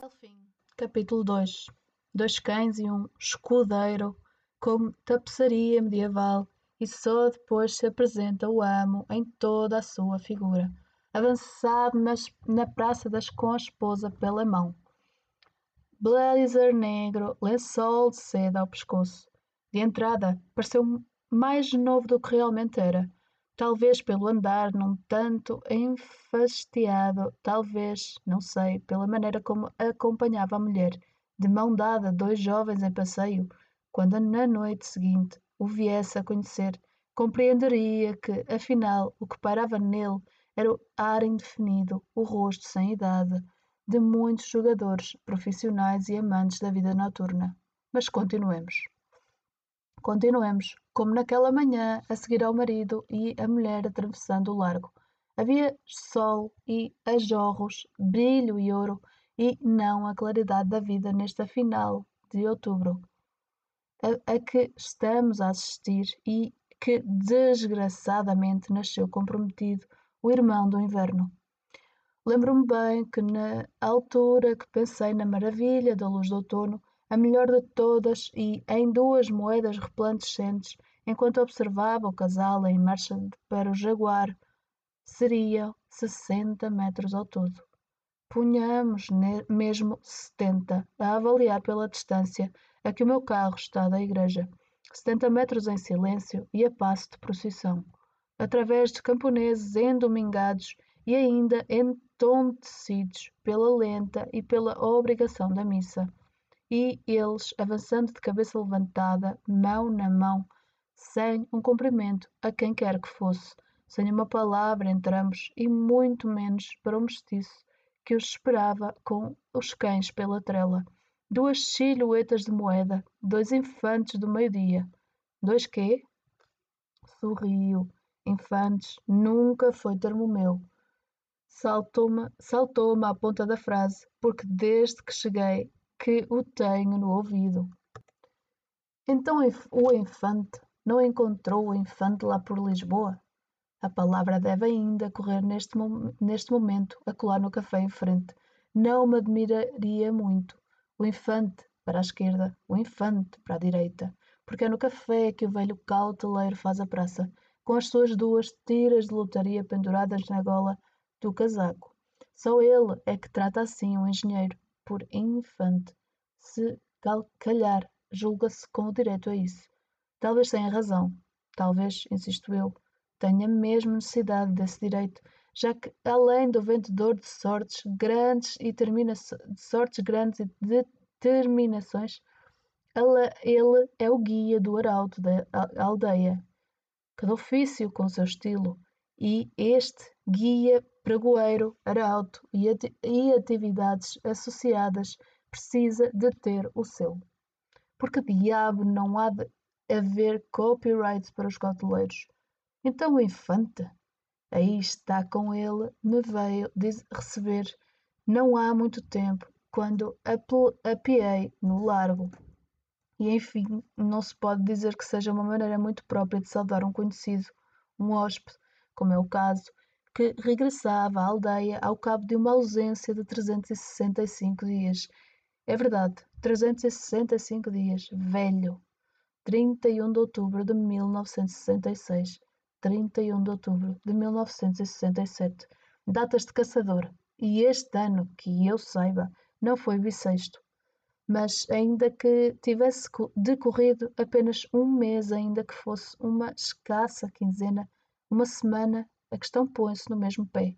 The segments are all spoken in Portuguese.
Delfim, capítulo 2 Dois cães e um escudeiro com tapeçaria medieval e só depois se apresenta o amo em toda a sua figura, avançado nas, na praça das com a esposa pela mão. Blazer negro, lençol de seda ao pescoço. De entrada, pareceu mais novo do que realmente era talvez pelo andar num tanto enfastiado, talvez, não sei, pela maneira como acompanhava a mulher, de mão dada dois jovens em passeio, quando na noite seguinte o viesse a conhecer, compreenderia que, afinal, o que pairava nele era o ar indefinido, o rosto sem idade, de muitos jogadores profissionais e amantes da vida noturna. Mas continuemos. Continuemos, como naquela manhã, a seguir ao marido e a mulher atravessando o largo. Havia sol e ajorros, brilho e ouro, e não a claridade da vida nesta final de outubro, a, a que estamos a assistir e que desgraçadamente nasceu comprometido o irmão do inverno. Lembro-me bem que na altura que pensei na maravilha da luz do outono, a melhor de todas e em duas moedas resplandecentes, enquanto observava o casal em marcha para o Jaguar. Seria sessenta metros ao todo. Punhamos mesmo setenta, a avaliar pela distância a que o meu carro está da igreja. Setenta metros em silêncio e a passo de procissão. Através de camponeses endomingados e ainda entontecidos pela lenta e pela obrigação da missa e eles, avançando de cabeça levantada, mão na mão, sem um cumprimento a quem quer que fosse, sem uma palavra entre ambos e muito menos para o mestiço que os esperava com os cães pela trela. Duas silhuetas de moeda, dois infantes do meio-dia. Dois quê? Sorriu. Infantes nunca foi termo meu. Saltou-me saltou à ponta da frase, porque desde que cheguei que o tenho no ouvido. Então o infante não encontrou o infante lá por Lisboa? A palavra deve ainda correr neste, neste momento, a colar no café em frente. Não me admiraria muito. O infante para a esquerda, o infante para a direita, porque é no café que o velho cauteleiro faz a praça, com as suas duas tiras de lotaria penduradas na gola do casaco. Só ele é que trata assim um engenheiro, por infante, se calhar julga-se com o direito a isso. Talvez tenha razão, talvez, insisto eu, tenha mesmo necessidade desse direito, já que, além do vendedor de sortes grandes e de sortes grandes e determinações, ele é o guia do arauto da aldeia, cada ofício com seu estilo, e este guia pregoeiro, arauto e, atividades associadas precisa de ter o seu. Porque diabo não há de haver copyright para os coteleiros? Então o infante, aí está com ele, me veio receber não há muito tempo, quando apiei no largo. E enfim, não se pode dizer que seja uma maneira muito própria de saudar um conhecido, um hóspede, como é o caso, que regressava à aldeia ao cabo de uma ausência de 365 dias. É verdade, 365 dias, velho. 31 de outubro de 1966. 31 de outubro de 1967. Datas de caçador. E este ano, que eu saiba, não foi bissexto. Mas ainda que tivesse decorrido apenas um mês, ainda que fosse uma escassa quinzena, uma semana, a questão põe-se no mesmo pé.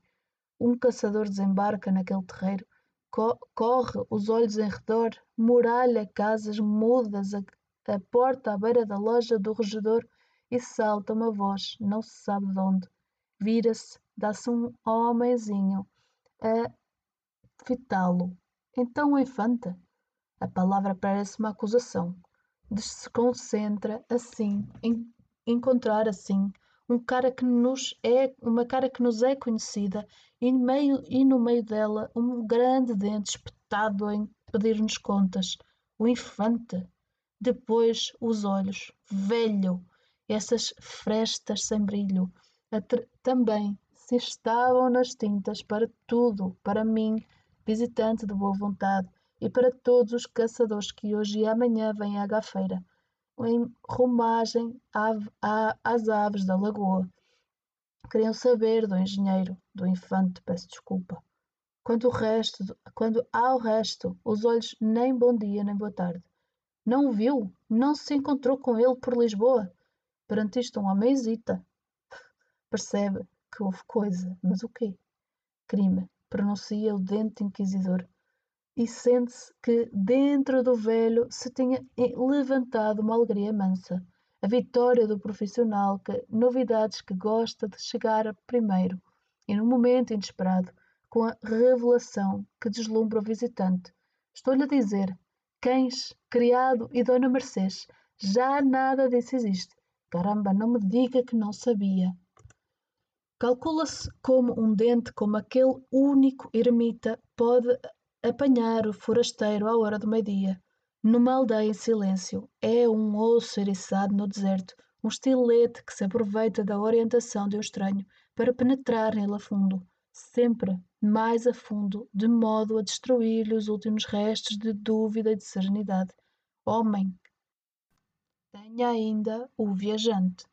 Um caçador desembarca naquele terreiro, co corre os olhos em redor, muralha casas mudas, a, a porta à beira da loja do regedor e salta uma voz, não se sabe de onde. Vira-se, dá-se um homenzinho a fitá-lo. Então o infante? A palavra parece uma acusação. Desconcentra assim, encontrar assim um cara que nos é uma cara que nos é conhecida e no meio e no meio dela um grande dente espetado em pedir-nos contas. O infante depois os olhos velho essas frestas sem brilho. Também se estavam nas tintas para tudo para mim visitante de boa vontade, e para todos os caçadores que hoje e amanhã vêm à gafeira, em romagem às aves da lagoa. Queriam saber do engenheiro, do infante, peço desculpa. Quanto, o resto, quando ao resto, os olhos nem bom dia nem boa tarde. Não o viu? Não se encontrou com ele por Lisboa? Perante isto, um homem hesita. Percebe que houve coisa, mas o quê? Crime, pronuncia o dente inquisidor. E sente-se que dentro do velho se tinha levantado uma alegria mansa. A vitória do profissional, que novidades que gosta de chegar primeiro e no momento inesperado com a revelação que deslumbra o visitante. Estou-lhe a dizer, cães, criado e Dona Mercês, já nada disso existe. Caramba, não me diga que não sabia. Calcula-se como um dente como aquele único ermita pode apanhar o forasteiro à hora do meio-dia. Numa aldeia em silêncio, é um osso eriçado no deserto, um estilete que se aproveita da orientação de um estranho para penetrar nele a fundo, sempre mais a fundo, de modo a destruir-lhe os últimos restos de dúvida e de serenidade. Homem, tenha ainda o viajante.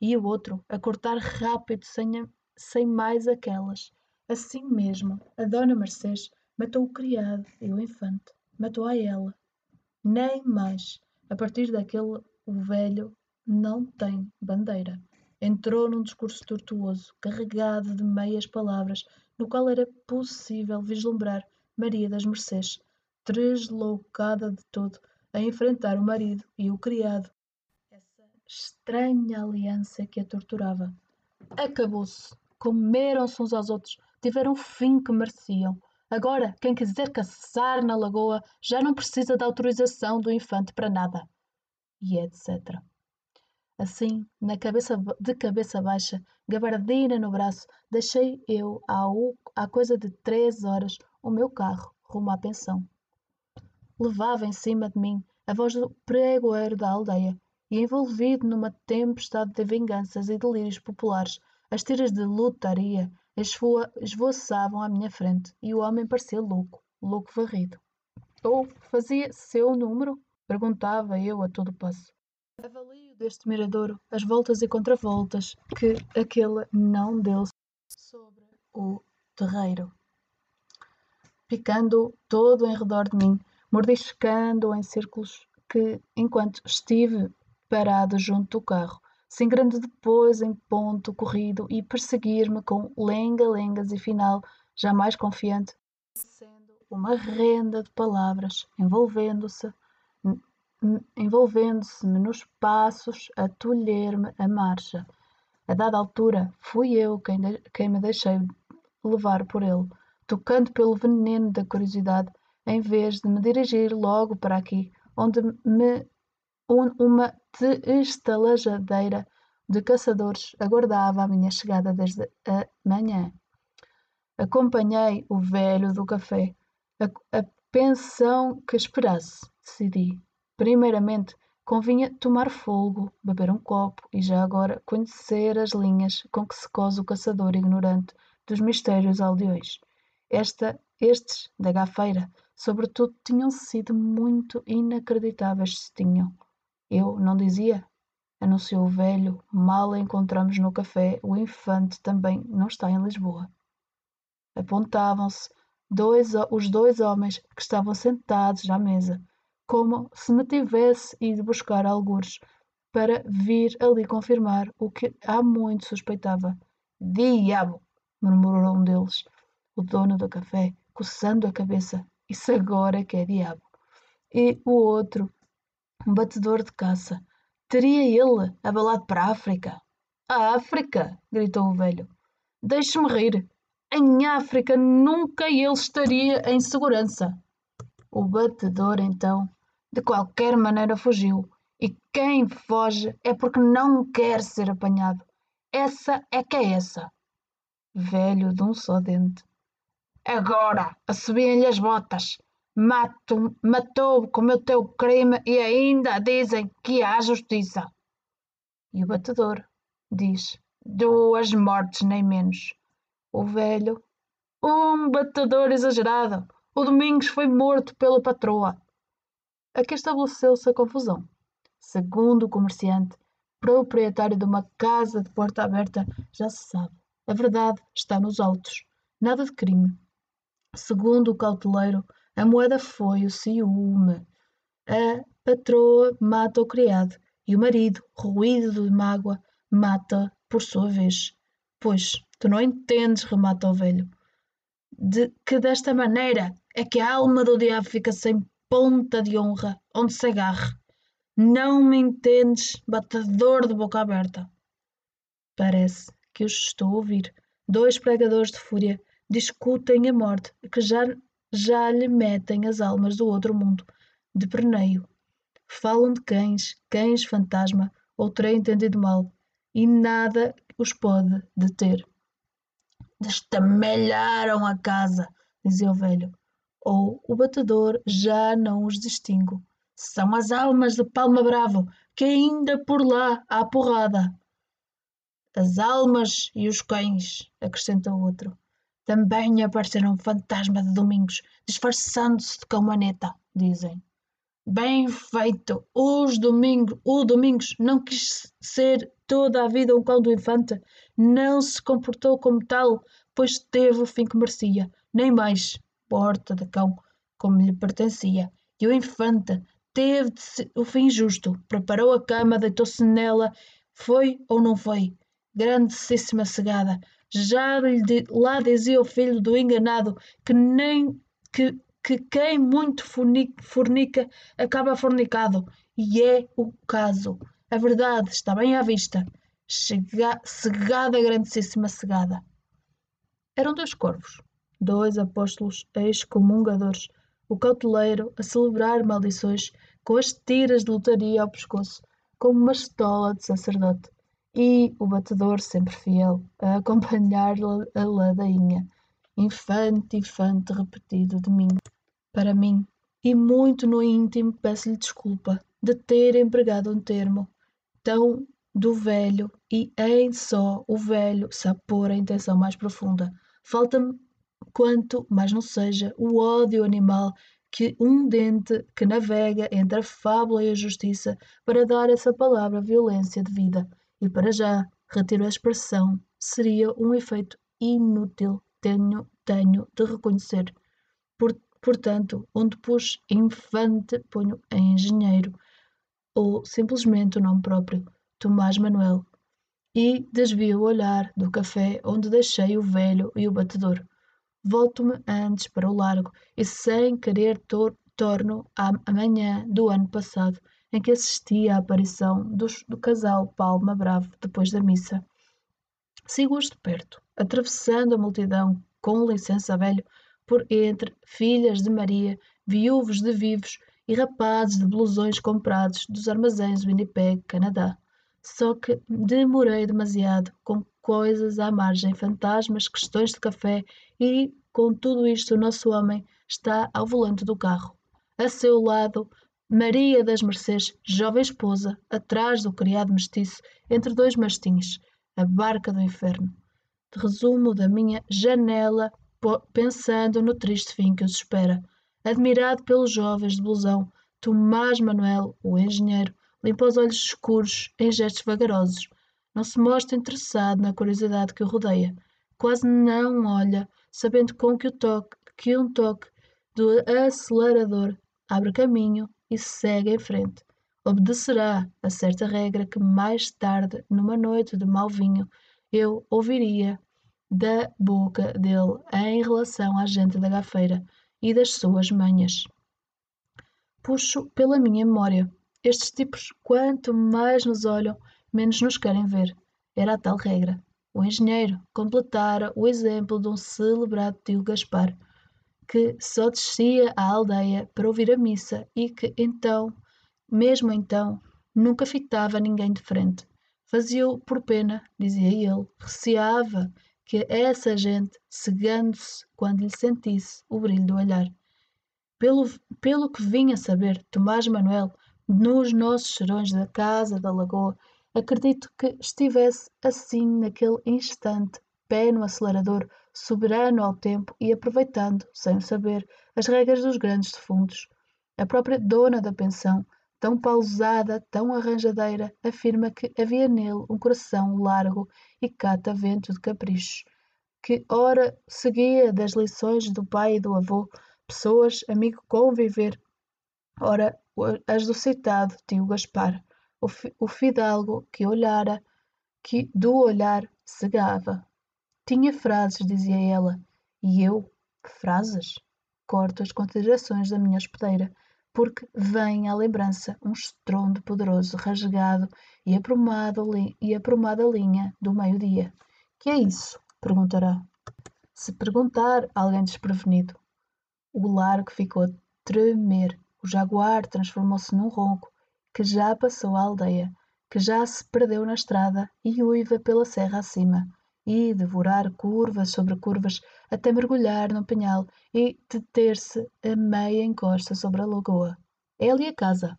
E o outro, a cortar rápido, sem, sem mais aquelas. Assim mesmo, a Dona Mercedes matou o criado e o infante. Matou a ela. Nem mais. A partir daquele, o velho não tem bandeira. Entrou num discurso tortuoso, carregado de meias palavras, no qual era possível vislumbrar Maria das Mercês, tresloucada de todo, a enfrentar o marido e o criado. Essa estranha aliança que a torturava. Acabou-se. Comeram-se uns aos outros. Tiveram o fim que mereciam. Agora, quem quiser caçar na lagoa já não precisa da autorização do infante para nada. E etc. Assim, na cabeça, de cabeça baixa, gabardina no braço, deixei eu, há, há coisa de três horas, o meu carro rumo à pensão. Levava em cima de mim a voz do pregoeiro da aldeia, e envolvido numa tempestade de vinganças e delírios populares, as tiras de lutaria esvoaçavam à minha frente, e o homem parecia louco, louco varrido. Ou fazia seu número? Perguntava eu a todo passo. Avalio deste miradouro as voltas e contravoltas que aquele não deu sobre o terreiro, picando todo em redor de mim, mordiscando em círculos que, enquanto estive parado junto do carro, sem grande depois em ponto corrido e perseguir-me com lenga-lengas e final, jamais confiante, sendo uma renda de palavras, envolvendo-se envolvendo-se-me nos passos a tolher-me a marcha. A dada altura, fui eu quem, de, quem me deixei levar por ele, tocando pelo veneno da curiosidade, em vez de me dirigir logo para aqui, onde me um, uma estalajadeira de caçadores aguardava a minha chegada desde a manhã. Acompanhei o velho do café, a, a pensão que esperasse, decidi. Primeiramente, convinha tomar folgo, beber um copo e já agora conhecer as linhas com que se cose o caçador ignorante dos mistérios aldeões. Esta, estes, da gafeira, sobretudo, tinham sido muito inacreditáveis se tinham. Eu não dizia, anunciou o velho, mal encontramos no café, o infante também não está em Lisboa. Apontavam-se dois, os dois homens que estavam sentados à mesa, como se me tivesse ido buscar algures para vir ali confirmar o que há muito suspeitava. Diabo! murmurou um deles, o dono do café, coçando a cabeça. Isso agora que é diabo. E o outro, um batedor de caça. Teria ele abalado para a África? A África! gritou o velho. Deixe-me rir. Em África nunca ele estaria em segurança. O batedor, então, de qualquer maneira fugiu, e quem foge é porque não quer ser apanhado. Essa é que é essa. Velho de um só dente. Agora, assobiam-lhe as botas. Mato, matou, cometeu crime e ainda dizem que há justiça. E o batedor diz: duas mortes nem menos. O velho Um batedor exagerado. O Domingos foi morto pela patroa. Aqui estabeleceu-se a confusão. Segundo o comerciante, proprietário de uma casa de porta aberta, já se sabe. A verdade está nos autos. Nada de crime. Segundo o cauteleiro, a moeda foi o ciúme. A patroa mata o criado e o marido, ruído de mágoa, mata por sua vez. Pois, tu não entendes, remata o velho, de que desta maneira é que a alma do diabo fica sem ponta de honra onde se agarre. Não me entendes, batedor de boca aberta. Parece que os estou a ouvir. Dois pregadores de fúria discutem a morte que já, já lhe metem as almas do outro mundo de perneio. Falam de cães, cães fantasma, ou terei entendido mal, e nada os pode deter. Destamelharam a casa, dizia o velho, ou o batedor já não os distingo. São as almas de Palma Bravo, que ainda por lá há porrada. As almas e os cães, acrescenta o outro. Também apareceram fantasma de Domingos, disfarçando-se de cão maneta, dizem. Bem feito! Os domingos, o Domingos não quis ser toda a vida um cão do infante, não se comportou como tal, pois teve o fim que merecia, nem mais, porta de cão, como lhe pertencia. E o infante, teve o fim justo, preparou a cama, deitou-se nela, foi ou não foi? Grandíssima cegada. Já lá dizia o filho do enganado que nem que, que quem muito fornica acaba fornicado. E é o caso. A verdade está bem à vista. Chega, cegada, grandíssima cegada. Eram dois corvos, dois apóstolos excomungadores o cauteleiro a celebrar maldições com as tiras de lotaria ao pescoço, como uma estola de sacerdote, e o batedor sempre fiel a acompanhar a ladainha, infante, infante repetido de mim. Para mim, e muito no íntimo peço-lhe desculpa de ter empregado um termo tão do velho e em só o velho sabe pôr a intenção mais profunda. Falta-me quanto, mas não seja, o ódio animal que um dente que navega entre a fábula e a justiça para dar essa palavra violência de vida. E para já, retiro a expressão, seria um efeito inútil, tenho, tenho de reconhecer. Por, portanto, onde pus infante, ponho engenheiro, ou simplesmente o nome próprio, Tomás Manuel, e desvio o olhar do café onde deixei o velho e o batedor. Volto-me antes para o largo e, sem querer, tor torno à manhã do ano passado, em que assisti à aparição do, do casal Palma Bravo depois da missa. Sigo-os de perto, atravessando a multidão, com licença velho, por entre filhas de Maria, viúvos de vivos e rapazes de blusões comprados dos armazéns Winnipeg, Canadá. Só que demorei demasiado com coisas à margem, fantasmas, questões de café e, com tudo isto, o nosso homem está ao volante do carro. A seu lado, Maria das Mercês, jovem esposa, atrás do criado mestiço, entre dois mastins, a barca do inferno. Resumo da minha janela, pensando no triste fim que os espera. Admirado pelos jovens de blusão, Tomás Manuel, o engenheiro, limpa os olhos escuros em gestos vagarosos não se mostra interessado na curiosidade que o rodeia. Quase não olha, sabendo com que, o toque, que um toque do acelerador abre caminho e segue em frente. Obedecerá a certa regra que mais tarde, numa noite de mau vinho, eu ouviria da boca dele em relação à gente da gafeira e das suas manhas. Puxo pela minha memória. Estes tipos, quanto mais nos olham, menos nos querem ver. Era a tal regra. O engenheiro completara o exemplo de um celebrado tio Gaspar, que só descia à aldeia para ouvir a missa e que então, mesmo então, nunca fitava ninguém de frente. Fazia-o por pena, dizia ele, receava que essa gente, cegando-se quando lhe sentisse o brilho do olhar. Pelo, pelo que vinha saber Tomás Manuel, nos nossos serões da casa da lagoa, Acredito que estivesse assim naquele instante, pé no acelerador, soberano ao tempo e aproveitando, sem o saber, as regras dos grandes defuntos. A própria dona da pensão, tão pausada, tão arranjadeira, afirma que havia nele um coração largo e catavento de caprichos, que ora seguia das lições do pai e do avô, pessoas, amigo conviver, ora as do citado tio Gaspar, o, o fidalgo que olhara, que do olhar cegava. Tinha frases, dizia ela, e eu, frases? Corto as considerações da minha hospedeira, porque vem à lembrança um estrondo poderoso, rasgado e aprumada, e aprumada linha do meio-dia. Que é isso? perguntará. Se perguntar alguém desprevenido, o largo ficou a tremer. O jaguar transformou-se num ronco que já passou a aldeia, que já se perdeu na estrada e uiva pela serra acima e devorar curvas sobre curvas até mergulhar no penhal e deter-se a meia encosta sobre a lagoa. É ali a casa.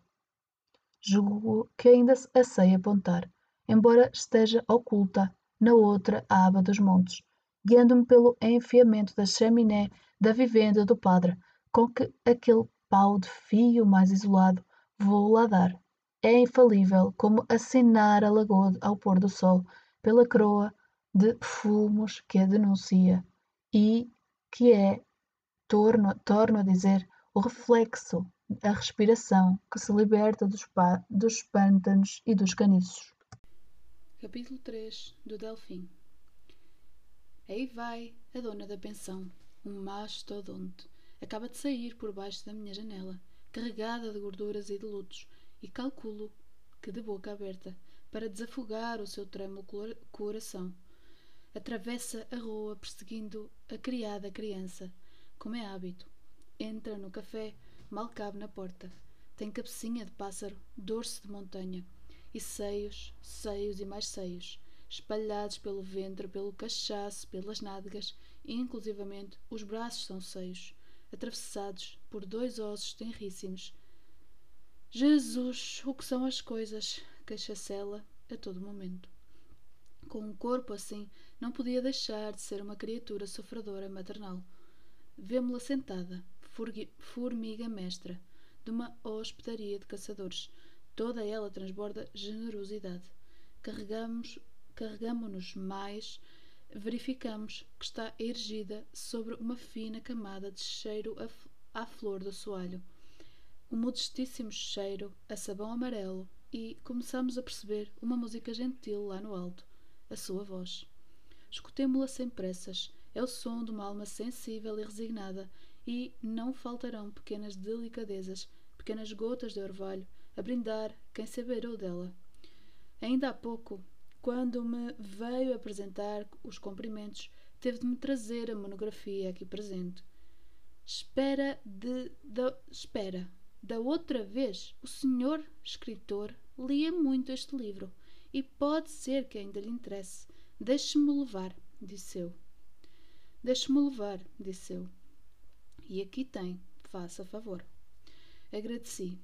Julgo que ainda a sei apontar, embora esteja oculta na outra aba dos montes, guiando-me pelo enfiamento da chaminé da vivenda do padre, com que aquele pau de fio mais isolado vou lá dar. É infalível como assinar a lagoa ao pôr do sol pela croa de fumos que a denuncia e que é, torno, torno a dizer, o reflexo, a respiração que se liberta dos, dos pântanos e dos caniços. Capítulo 3 do Delfim Aí vai a dona da pensão, um mastodonte. Acaba de sair por baixo da minha janela, carregada de gorduras e de lutos, e calculo que de boca aberta, para desafogar o seu trêmulo coração atravessa a rua perseguindo a criada criança, como é hábito. Entra no café, mal cabe na porta. Tem cabecinha de pássaro, dorso de montanha, e seios, seios e mais seios, espalhados pelo ventre, pelo cachaço, pelas nádegas, e inclusivamente os braços são seios, atravessados por dois ossos tenríssimos. Jesus, o que são as coisas? queixa-se a todo momento. Com um corpo assim, não podia deixar de ser uma criatura sofredora maternal. Vemo-la sentada, formiga mestra, de uma hospedaria de caçadores. Toda ela transborda generosidade. Carregamos, carregamo-nos mais, verificamos que está erigida sobre uma fina camada de cheiro à flor do soalho. Um modestíssimo cheiro a sabão amarelo e começamos a perceber uma música gentil lá no alto a sua voz. Escutemo-la sem pressas. É o som de uma alma sensível e resignada, e não faltarão pequenas delicadezas, pequenas gotas de orvalho, a brindar quem se abeirou dela. Ainda há pouco, quando me veio apresentar os cumprimentos, teve de me trazer a monografia aqui presente. Espera de. Espera. Da outra vez, o senhor escritor lia muito este livro e pode ser que ainda lhe interesse. Deixe-me levar, disse eu. Deixe-me levar, disse eu. E aqui tem, faça favor. Agradeci.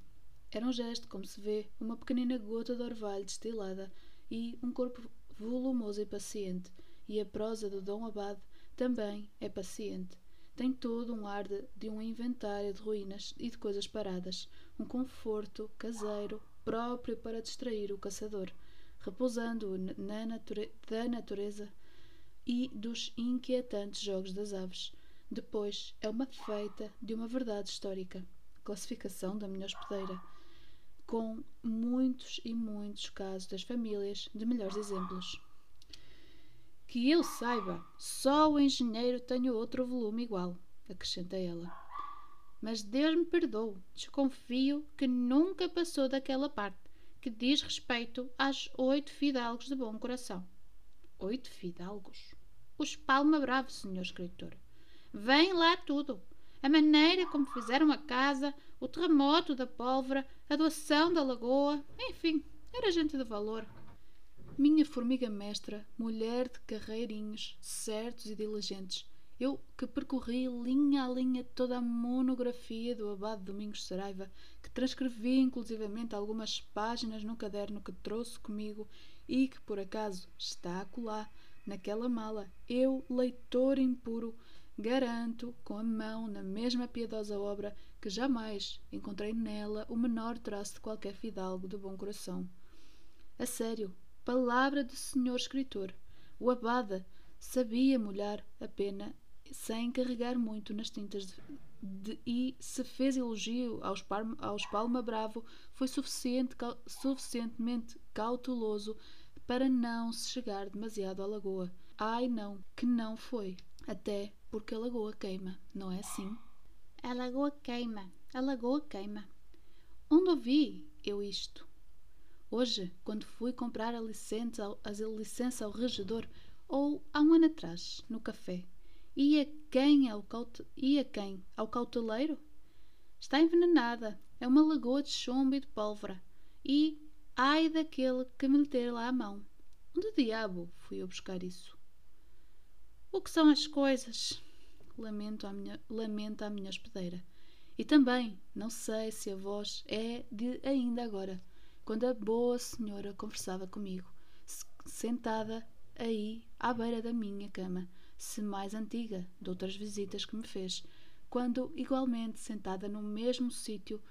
Era um gesto, como se vê, uma pequenina gota de orvalho destilada e um corpo volumoso e paciente. E a prosa do Dom Abade também é paciente. Tem todo um ar de, de um inventário de ruínas e de coisas paradas, um conforto caseiro próprio para distrair o caçador repousando na nature da natureza e dos inquietantes jogos das aves. Depois é uma feita de uma verdade histórica, classificação da minha hospedeira, com muitos e muitos casos das famílias de melhores exemplos. Que eu saiba, só o engenheiro tem outro volume igual, acrescenta ela. Mas Deus me perdoe, desconfio que nunca passou daquela parte que diz respeito aos oito fidalgos de bom coração. Oito fidalgos? Os Palma Bravo, senhor escritor. Vem lá tudo. A maneira como fizeram a casa, o terremoto da pólvora, a doação da lagoa, enfim, era gente de valor. Minha formiga mestra, mulher de carreirinhos certos e diligentes, eu que percorri linha a linha toda a monografia do abade Domingos Saraiva, que transcrevi inclusivamente algumas páginas no caderno que trouxe comigo e que por acaso está acolá, naquela mala. Eu, leitor impuro, garanto, com a mão na mesma piedosa obra, que jamais encontrei nela o menor traço de qualquer fidalgo de bom coração. A sério, palavra do senhor escritor, o abade sabia molhar a pena sem carregar muito nas tintas de, de, e se fez elogio aos, aos Palma Bravo foi suficiente, suficientemente cauteloso para não se chegar demasiado à lagoa. Ai não, que não foi. Até porque a lagoa queima, não é assim? A lagoa queima, a lagoa queima. Onde ouvi eu isto? Hoje, quando fui comprar a licença, a licença ao regedor, ou há um ano atrás, no café, ia quem ao, caute... ia quem? ao cauteleiro? Está envenenada, é uma lagoa de chumbo e de pólvora, e ai daquele que me meter lá a mão. Onde diabo fui eu buscar isso? O que são as coisas? Lamento a minha, lamenta a minha hospedeira. E também, não sei se a voz é de ainda agora, quando a boa senhora conversava comigo, sentada aí à beira da minha cama, se mais antiga de outras visitas que me fez, quando igualmente sentada no mesmo sítio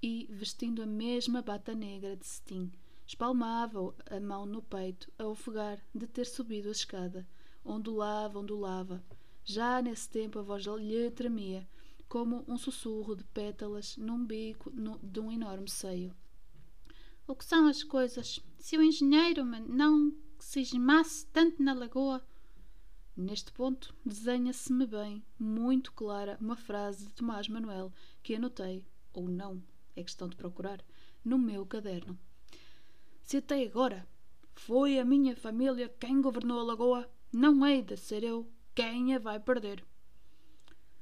e vestindo a mesma bata negra de cetim, espalmava a mão no peito a ofegar de ter subido a escada ondulava, ondulava. Já nesse tempo a voz lhe tremia, como um sussurro de pétalas num bico no, de um enorme seio. O que são as coisas? Se o engenheiro não se esmasse tanto na lagoa. Neste ponto, desenha-se-me bem, muito clara, uma frase de Tomás Manuel que anotei, ou não, é questão de procurar, no meu caderno. Se até agora foi a minha família quem governou a lagoa, não hei de ser eu quem a vai perder.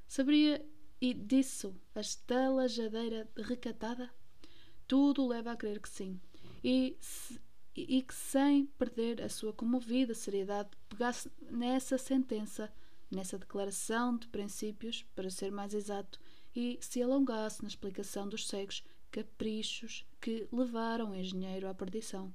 Saberia e disso a estalajadeira recatada? Tudo leva a crer que sim. E, se, e que sem perder a sua comovida seriedade pegasse nessa sentença, nessa declaração de princípios, para ser mais exato, e se alongasse na explicação dos cegos caprichos que levaram o engenheiro à perdição.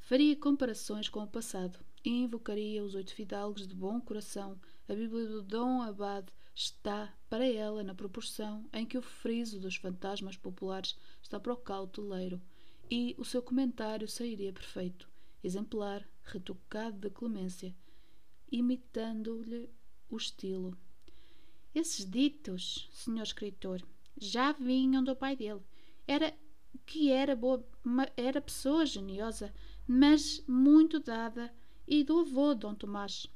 Faria comparações com o passado, e invocaria os oito fidalgos de bom coração. A Bíblia do Dom Abade está para ela na proporção em que o friso dos fantasmas populares está para o cauteleiro, e o seu comentário sairia perfeito, exemplar, retocado de clemência, imitando-lhe o estilo. Esses ditos, senhor escritor, já vinham do pai dele. Era que era boa, era pessoa geniosa, mas muito dada e do avô Dom Tomás,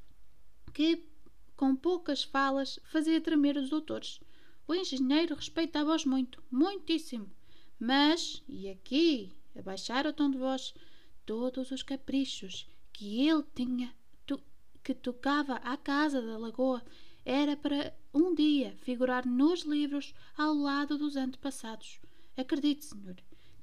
que, com poucas falas, fazia tremer os doutores. O engenheiro respeitava-os muito, muitíssimo. Mas, e aqui, a baixar o tom de voz, todos os caprichos que ele tinha, to, que tocava à casa da lagoa, era para um dia figurar nos livros ao lado dos antepassados. Acredite, senhor,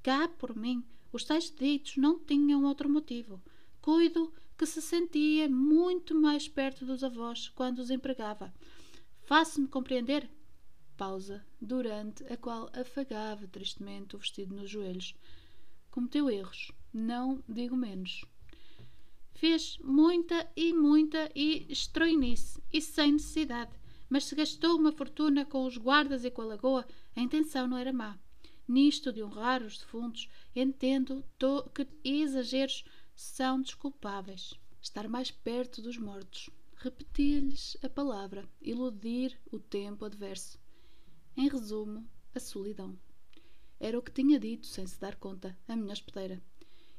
cá por mim, os tais ditos não tinham outro motivo. Cuido que se sentia muito mais perto dos avós quando os empregava. Faço-me compreender? Pausa, durante a qual afagava tristemente o vestido nos joelhos. Cometeu erros, não digo menos. Fez muita e muita e estroinice, e sem necessidade. Mas se gastou uma fortuna com os guardas e com a lagoa, a intenção não era má. Nisto de honrar os defuntos, entendo que exageros são desculpáveis. Estar mais perto dos mortos, repetir-lhes a palavra, iludir o tempo adverso. Em resumo, a solidão. Era o que tinha dito, sem se dar conta, a minha hospedeira.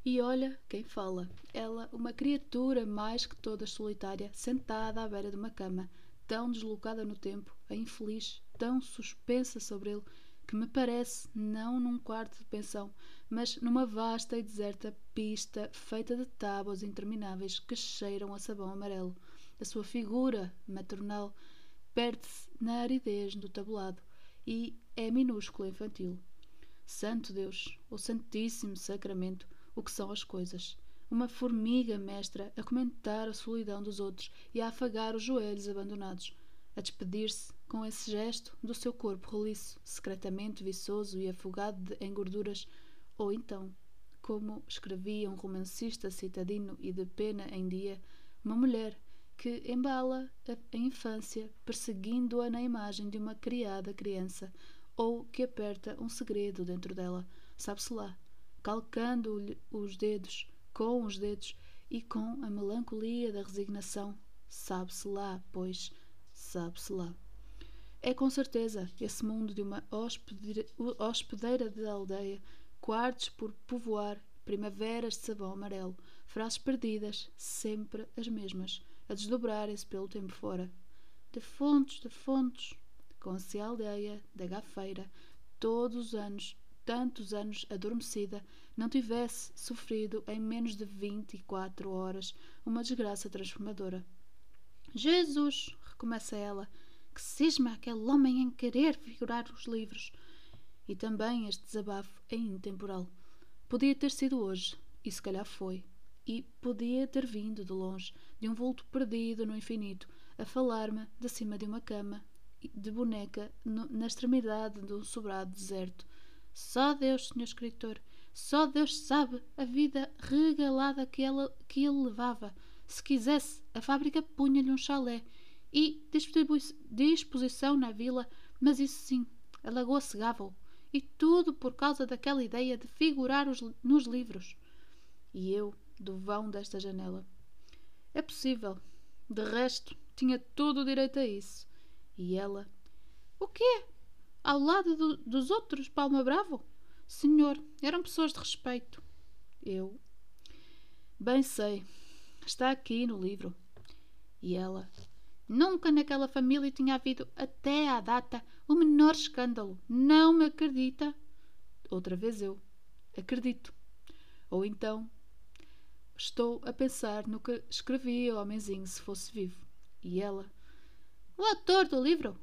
E olha quem fala. Ela, uma criatura mais que toda solitária, sentada à beira de uma cama, tão deslocada no tempo, a infeliz, tão suspensa sobre ele, que me parece não num quarto de pensão, mas numa vasta e deserta pista feita de tábuas intermináveis que cheiram a sabão amarelo. A sua figura maternal perde-se na aridez do tabulado e é minúscula infantil. Santo Deus, o Santíssimo Sacramento, o que são as coisas? Uma formiga mestra a comentar a solidão dos outros e a afagar os joelhos abandonados, a despedir-se com esse gesto do seu corpo roliço, secretamente viçoso e afogado em gorduras, ou então, como escrevia um romancista citadino e de pena em dia, Uma mulher que embala a infância perseguindo-a na imagem de uma criada criança ou que aperta um segredo dentro dela, sabe-se lá, calcando-lhe os dedos com os dedos e com a melancolia da resignação, sabe-se lá, pois sabe-se lá. É com certeza esse mundo de uma hospedeira de aldeia, quartos por povoar, primaveras de sabão amarelo, frases perdidas, sempre as mesmas, a desdobrarem-se pelo tempo fora. De fontes, de fontes, com-se a aldeia da gafeira, todos os anos, tantos anos adormecida, não tivesse sofrido em menos de vinte e quatro horas uma desgraça transformadora. Jesus! recomeça ela, que cisma aquele homem em querer figurar os livros. E também este desabafo é intemporal. Podia ter sido hoje, e se calhar foi. E podia ter vindo de longe, de um vulto perdido no infinito, a falar-me de cima de uma cama, de boneca, no, na extremidade de um sobrado deserto. Só Deus, senhor escritor, só Deus sabe a vida regalada que, ela, que ele levava. Se quisesse, a fábrica punha-lhe um chalé e disposição na vila, mas isso sim, a lagoa cegava-o. E tudo por causa daquela ideia de figurar os, nos livros. E eu, do vão desta janela. É possível. De resto, tinha todo o direito a isso. E ela. O quê? Ao lado do, dos outros, Palma Bravo? Senhor, eram pessoas de respeito. Eu. Bem sei. Está aqui no livro. E ela. Nunca naquela família tinha havido, até à data, o menor escândalo. Não me acredita? Outra vez eu. Acredito. Ou então. Estou a pensar no que escrevia o homenzinho se fosse vivo. E ela. O autor do livro?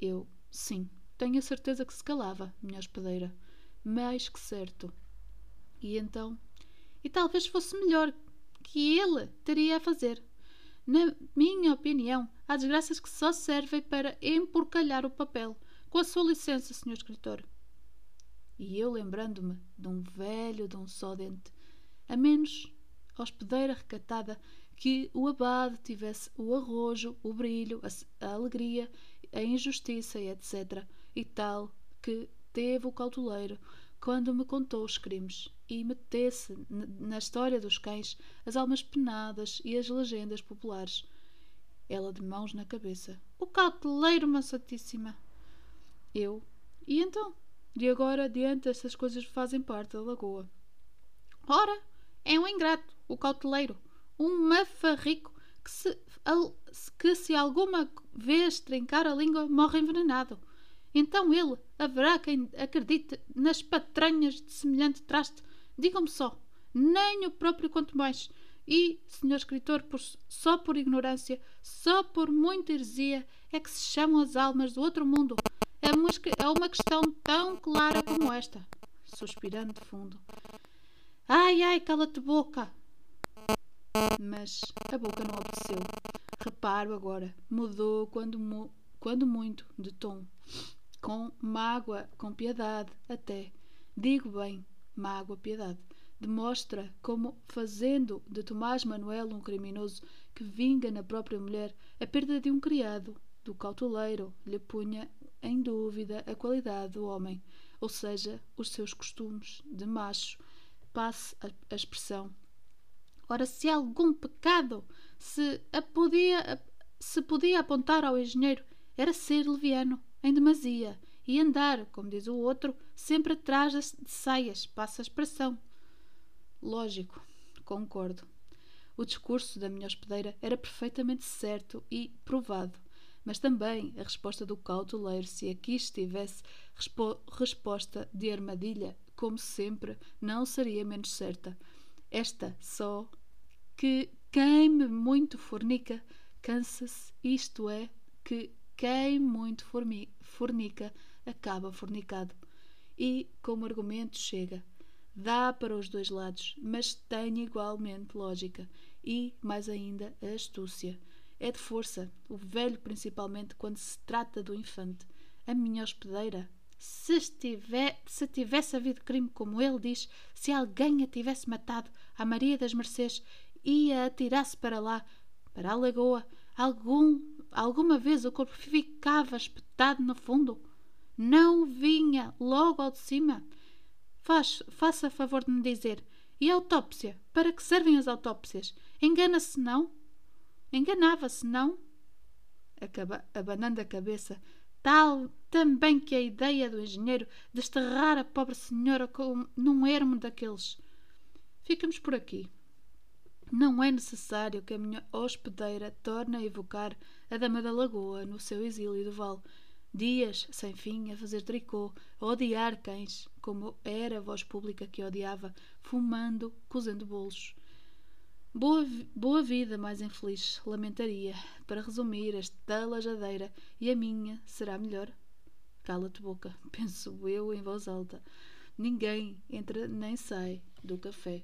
Eu. Sim. Tenho a certeza que se calava, minha hospedeira. Mais que certo. E então. E talvez fosse melhor que ele teria a fazer. Na minha opinião, há desgraças que só servem para emporcalhar o papel. Com a sua licença, senhor escritor. E eu lembrando-me de um velho de um só dente, a menos hospedeira recatada, que o abade tivesse o arrojo, o brilho, a, a alegria, a injustiça etc. E tal que teve o cautoleiro quando me contou os crimes e metesse na história dos cães as almas penadas e as legendas populares. Ela de mãos na cabeça. O cauteleiro, uma santíssima! Eu. E então? De agora adiante essas coisas fazem parte da lagoa. Ora, é um ingrato, o cauteleiro. Um mafarrico que se, que se alguma vez trincar a língua morre envenenado. Então ele, haverá quem acredite nas patranhas de semelhante traste. Digam-me só, nem o próprio quanto mais. E, senhor escritor, por, só por ignorância, só por muita heresia, é que se chamam as almas do outro mundo. É uma, é uma questão tão clara como esta. Suspirando de fundo. Ai, ai, cala-te boca! Mas a boca não obedeceu. Reparo agora, mudou quando, mu quando muito de tom com mágoa, com piedade, até. Digo bem, mágoa, piedade. Demonstra como, fazendo de Tomás Manuel um criminoso que vinga na própria mulher a perda de um criado, do cautoleiro, lhe punha em dúvida a qualidade do homem, ou seja, os seus costumes de macho. Passe a, expressão. Ora, se algum pecado se, podia, se podia apontar ao engenheiro, era ser leviano em demasia e andar, como diz o outro, sempre atrás de saias, passa a expressão. Lógico, concordo. O discurso da minha hospedeira era perfeitamente certo e provado, mas também a resposta do cautoleiro, se aqui estivesse respo resposta de armadilha, como sempre, não seria menos certa. Esta só que queime muito fornica, cansa-se, isto é, que quem muito fornica acaba fornicado. E, como argumento, chega. Dá para os dois lados, mas tem igualmente lógica e, mais ainda, a astúcia. É de força, o velho principalmente quando se trata do infante. A minha hospedeira. Se, estiver, se tivesse havido crime como ele diz, se alguém a tivesse matado, a Maria das Mercês ia atirar-se para lá para a lagoa, algum, alguma vez o corpo ficava espetado no fundo? Não vinha logo ao de cima? Faz, faça favor de me dizer. E a autópsia? Para que servem as autópsias? Engana-se, não? Enganava-se, não? Acaba, abanando a cabeça, tal também que a ideia do engenheiro desterrar a pobre senhora com, num ermo daqueles. Ficamos por aqui. Não é necessário que a minha hospedeira torne a evocar a Dama da Lagoa no seu exílio do vale. Dias sem fim a fazer tricô, a odiar cães, como era a voz pública que odiava, fumando, cozendo bolos. Boa, boa vida mais infeliz, lamentaria. Para resumir, esta lajadeira e a minha será melhor. Cala-te boca, penso eu em voz alta. Ninguém entra nem sai do café.